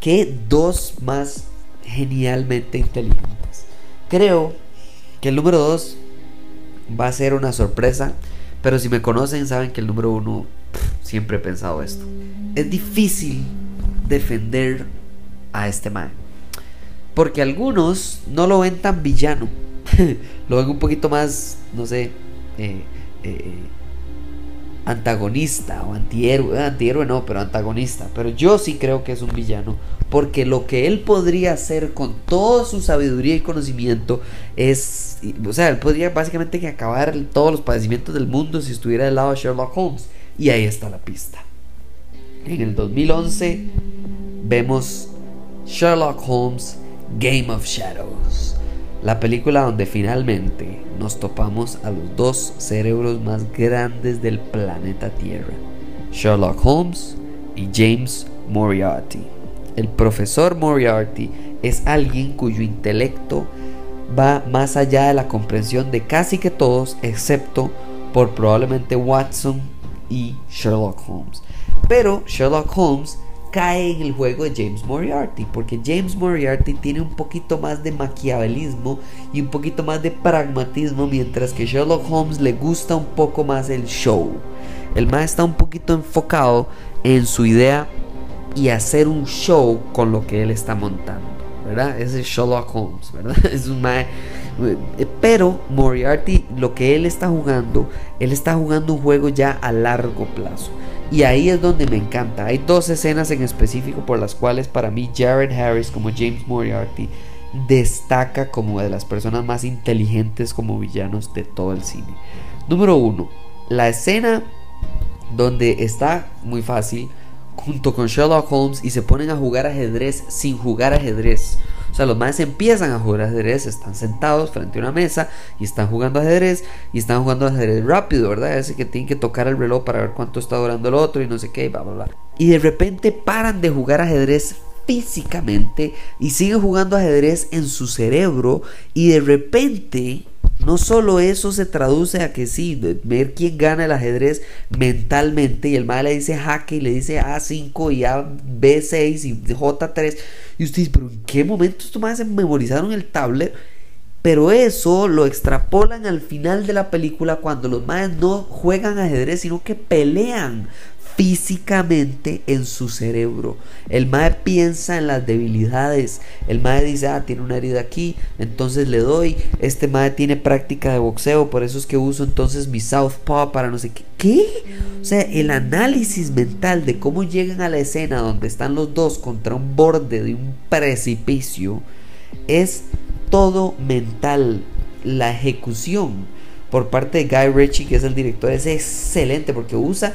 qué dos más genialmente inteligentes. Creo que el número dos va a ser una sorpresa, pero si me conocen saben que el número uno siempre he pensado esto. Es difícil defender a este man, porque algunos no lo ven tan villano, lo ven un poquito más, no sé, eh, eh, antagonista o antihéroe, antihéroe no, pero antagonista. Pero yo sí creo que es un villano, porque lo que él podría hacer con toda su sabiduría y conocimiento es, o sea, él podría básicamente que acabar todos los padecimientos del mundo si estuviera del lado de Sherlock Holmes. Y ahí está la pista. En el 2011 vemos Sherlock Holmes Game of Shadows. La película donde finalmente nos topamos a los dos cerebros más grandes del planeta Tierra, Sherlock Holmes y James Moriarty. El profesor Moriarty es alguien cuyo intelecto va más allá de la comprensión de casi que todos, excepto por probablemente Watson y Sherlock Holmes. Pero Sherlock Holmes cae en el juego de James Moriarty, porque James Moriarty tiene un poquito más de maquiavelismo y un poquito más de pragmatismo, mientras que Sherlock Holmes le gusta un poco más el show. El más está un poquito enfocado en su idea y hacer un show con lo que él está montando, ¿verdad? Ese es Sherlock Holmes, ¿verdad? Es un mae eh, pero Moriarty, lo que él está jugando, él está jugando un juego ya a largo plazo. Y ahí es donde me encanta. Hay dos escenas en específico por las cuales para mí Jared Harris como James Moriarty destaca como de las personas más inteligentes como villanos de todo el cine. Número uno, la escena donde está muy fácil junto con Sherlock Holmes y se ponen a jugar ajedrez sin jugar ajedrez. Sea, los más empiezan a jugar ajedrez, están sentados frente a una mesa y están jugando ajedrez y están jugando ajedrez rápido, ¿verdad? Ese que tienen que tocar el reloj para ver cuánto está durando el otro y no sé qué, bla, bla, bla. Y de repente paran de jugar ajedrez físicamente y siguen jugando ajedrez en su cerebro y de repente no solo eso se traduce a que sí, ver quién gana el ajedrez mentalmente y el mal le dice jaque y le dice A5 y A B6 y J3 y usted dice, pero ¿en qué momento estos más se memorizaron el tablet? Pero eso lo extrapolan al final de la película cuando los más no juegan ajedrez, sino que pelean físicamente en su cerebro. El mae piensa en las debilidades. El mae dice, ah, tiene una herida aquí, entonces le doy. Este mae tiene práctica de boxeo, por eso es que uso entonces mi southpaw para no sé qué. ¿Qué? O sea, el análisis mental de cómo llegan a la escena donde están los dos contra un borde de un precipicio es todo mental. La ejecución por parte de Guy Ritchie, que es el director, es excelente porque usa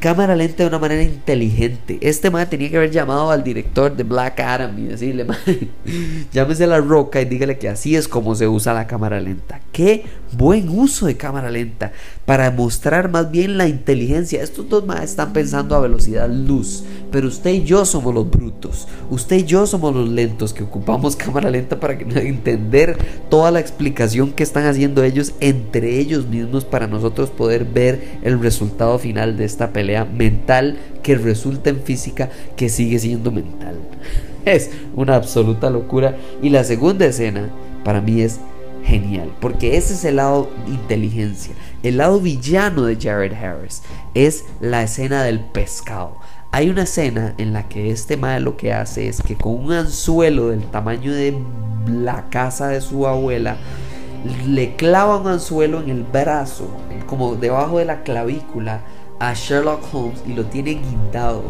cámara lenta de una manera inteligente. Este man tenía que haber llamado al director de Black Adam y decirle, llámese a la roca y dígale que así es como se usa la cámara lenta. Qué buen uso de cámara lenta para mostrar más bien la inteligencia. Estos dos más están pensando a velocidad luz, pero usted y yo somos los brutos. Usted y yo somos los lentos que ocupamos cámara lenta para entender toda la explicación que están haciendo ellos entre ellos mismos para nosotros poder ver el resultado final de esta pelea mental que resulta en física que sigue siendo mental. Es una absoluta locura. Y la segunda escena para mí es genial, porque ese es el lado inteligencia. El lado villano de Jared Harris es la escena del pescado. Hay una escena en la que este mae lo que hace es que con un anzuelo del tamaño de la casa de su abuela, le clava un anzuelo en el brazo, como debajo de la clavícula, a Sherlock Holmes y lo tiene guindado.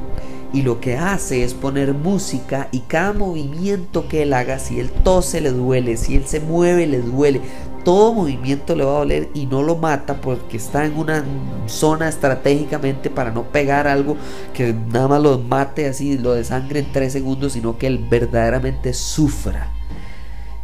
Y lo que hace es poner música y cada movimiento que él haga, si él tose le duele, si él se mueve le duele, todo movimiento le va a doler y no lo mata porque está en una zona estratégicamente para no pegar algo que nada más lo mate así, lo desangre en tres segundos, sino que él verdaderamente sufra.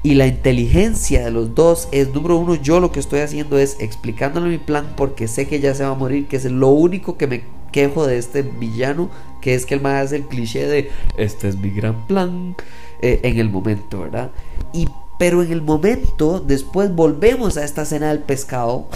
Y la inteligencia de los dos es, número uno, yo lo que estoy haciendo es explicándole mi plan porque sé que ya se va a morir, que es lo único que me quejo de este villano, que es que él me hace el cliché de, este es mi gran plan eh, en el momento, ¿verdad? Y pero en el momento, después volvemos a esta escena del pescado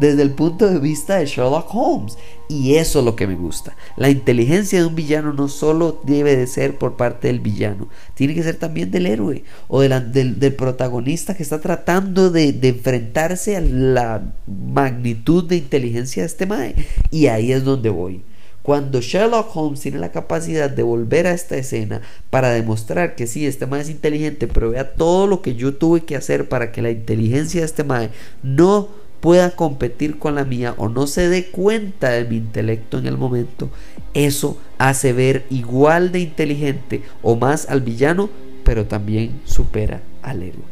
desde el punto de vista de Sherlock Holmes. Y eso es lo que me gusta. La inteligencia de un villano no solo debe de ser por parte del villano, tiene que ser también del héroe o del, protagonista que está tratando de, de, enfrentarse a la magnitud de inteligencia de este mae. Y ahí es donde voy. Cuando Sherlock Holmes tiene la capacidad de volver a esta escena para demostrar que sí, este mae es inteligente, pero vea todo lo que yo tuve que hacer para que la inteligencia de este mae no pueda competir con la mía o no se dé cuenta de mi intelecto en el momento, eso hace ver igual de inteligente o más al villano, pero también supera al héroe.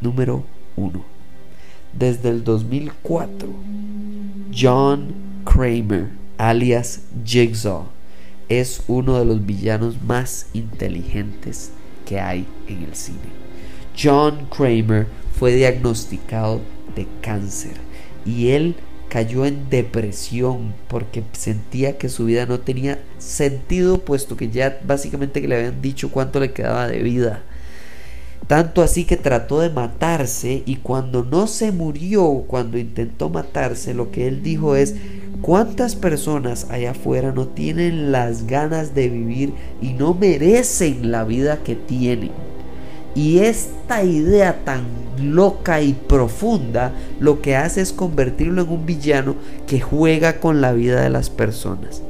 Número 1. Desde el 2004, John Kramer alias Jigsaw, es uno de los villanos más inteligentes que hay en el cine. John Kramer fue diagnosticado de cáncer y él cayó en depresión porque sentía que su vida no tenía sentido puesto que ya básicamente que le habían dicho cuánto le quedaba de vida. Tanto así que trató de matarse y cuando no se murió, cuando intentó matarse, lo que él dijo es, ¿cuántas personas allá afuera no tienen las ganas de vivir y no merecen la vida que tienen? Y esta idea tan loca y profunda lo que hace es convertirlo en un villano que juega con la vida de las personas.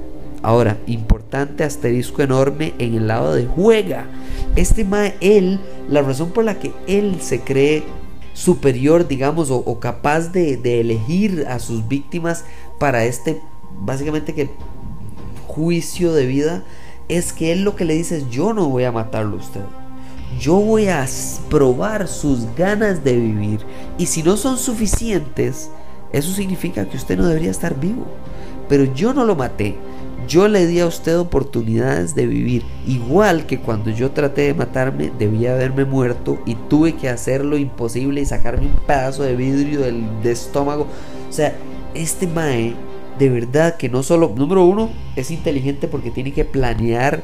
Ahora, importante asterisco enorme en el lado de juega. Este mae, él, la razón por la que él se cree superior, digamos, o, capaz de, de, elegir a sus víctimas para este, básicamente que juicio de vida, es que él lo que le dice es, yo no voy a matarlo a usted. Yo voy a probar sus ganas de vivir. Y si no son suficientes, eso significa que usted no debería estar vivo. Pero yo no lo maté. Yo le di a usted oportunidades de vivir, igual que cuando yo traté de matarme debía haberme muerto y tuve que hacer lo imposible y sacarme un pedazo de vidrio del estómago. O sea, este Mae, de verdad que no solo, número uno, es inteligente porque tiene que planear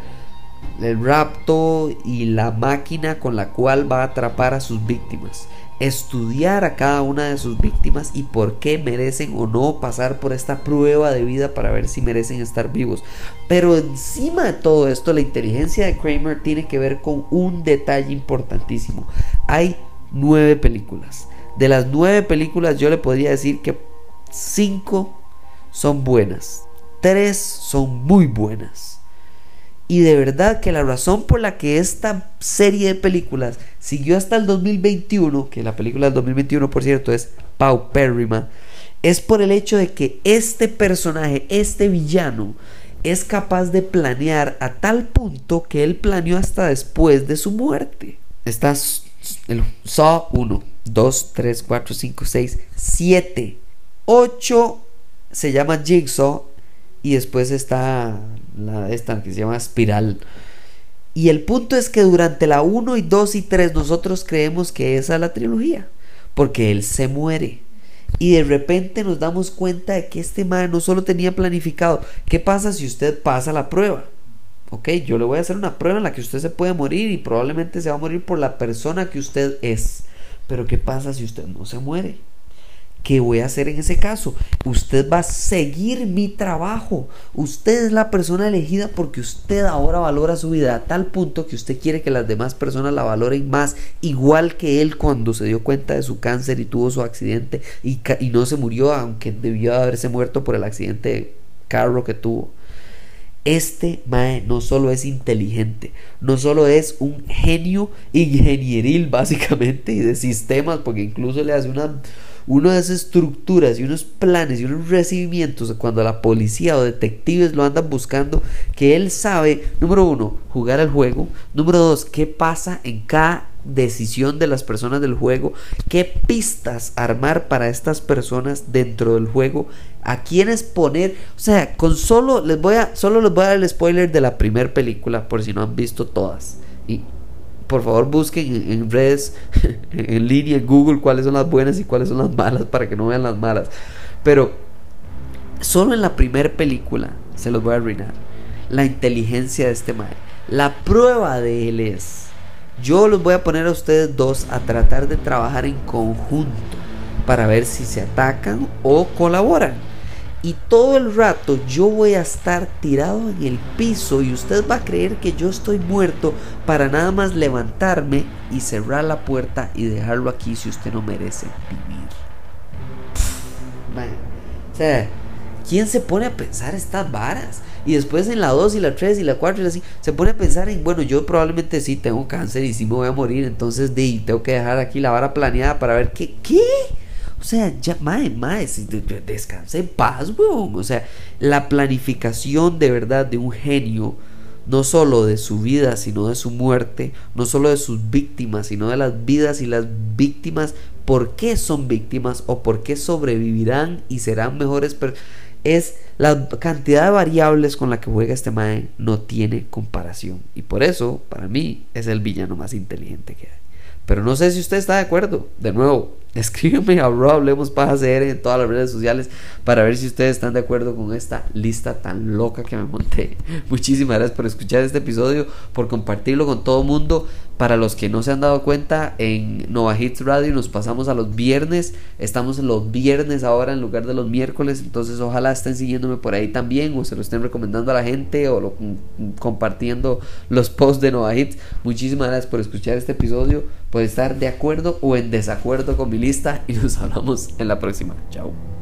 el rapto y la máquina con la cual va a atrapar a sus víctimas estudiar a cada una de sus víctimas y por qué merecen o no pasar por esta prueba de vida para ver si merecen estar vivos. Pero encima de todo esto, la inteligencia de Kramer tiene que ver con un detalle importantísimo. Hay nueve películas. De las nueve películas yo le podría decir que cinco son buenas. Tres son muy buenas. Y de verdad que la razón por la que esta serie de películas siguió hasta el 2021, que la película del 2021 por cierto es paupérrima, es por el hecho de que este personaje, este villano, es capaz de planear a tal punto que él planeó hasta después de su muerte. Está el Saw 1, 2, 3, 4, 5, 6, 7, 8 se llama Jigsaw y después está la esta que se llama Espiral. Y el punto es que durante la 1 y 2 y 3 nosotros creemos que esa es la trilogía, porque él se muere. Y de repente nos damos cuenta de que este man no solo tenía planificado, ¿qué pasa si usted pasa la prueba? Ok, yo le voy a hacer una prueba en la que usted se puede morir y probablemente se va a morir por la persona que usted es. Pero ¿qué pasa si usted no se muere? ¿Qué voy a hacer en ese caso? Usted va a seguir mi trabajo. Usted es la persona elegida porque usted ahora valora su vida a tal punto que usted quiere que las demás personas la valoren más, igual que él cuando se dio cuenta de su cáncer y tuvo su accidente y, no se murió, aunque debió haberse muerto por el accidente de carro que tuvo. Este Mae no solo es inteligente, no solo es un genio ingenieril básicamente y de sistemas, porque incluso le hace una unas estructuras y unos planes y unos recibimientos cuando la policía o detectives lo andan buscando, que él sabe, número uno, jugar al juego, número dos, qué pasa en cada decisión de las personas del juego, qué pistas armar para estas personas dentro del juego, a quiénes poner, o sea, con solo les voy a solo les voy a dar el spoiler de la primera película por si no han visto todas. Y por favor busquen en, redes en línea en Google cuáles son las buenas y cuáles son las malas para que no vean las malas. Pero solo en la primera película se los voy a arruinar. La inteligencia de este man. La prueba de él es yo los voy a poner a ustedes dos a tratar de trabajar en conjunto para ver si se atacan o colaboran. Y todo el rato yo voy a estar tirado en el piso y usted va a creer que yo estoy muerto para nada más levantarme y cerrar la puerta y dejarlo aquí si usted no merece vivir. o sea, ¿quién se pone a pensar estas varas? Y después en la 2 y la 3 y la 4 y así, se pone a pensar en, bueno, yo probablemente sí tengo cáncer y sí me voy a morir, entonces de, tengo que dejar aquí la vara planeada para ver qué, ¿qué? O sea, ya, mae, mae, descanse en paz, weón. O sea, la planificación de verdad de un genio, no solo de su vida, sino de su muerte, no solo de sus víctimas, sino de las vidas y las víctimas, por qué son víctimas o por qué sobrevivirán y serán mejores es la cantidad de variables con la que juega este mae no tiene comparación. Y por eso, para mí, es el villano más inteligente que hay. Pero no sé si usted está de acuerdo. De nuevo, escríbeme a Rob Hablemos Paja CR en todas las redes sociales para ver si ustedes están de acuerdo con esta lista tan loca que me monté. Muchísimas gracias por escuchar este episodio, por compartirlo con todo el mundo. Para los que no se han dado cuenta, en Nova Hits Radio nos pasamos a los viernes. Estamos los viernes ahora en lugar de los miércoles. Entonces, ojalá estén siguiéndome por ahí también, o se lo estén recomendando a la gente, o compartiendo los posts de Nova Hits. Muchísimas gracias por escuchar este episodio, por estar de acuerdo o en desacuerdo con mi lista. Y nos hablamos en la próxima. Chao.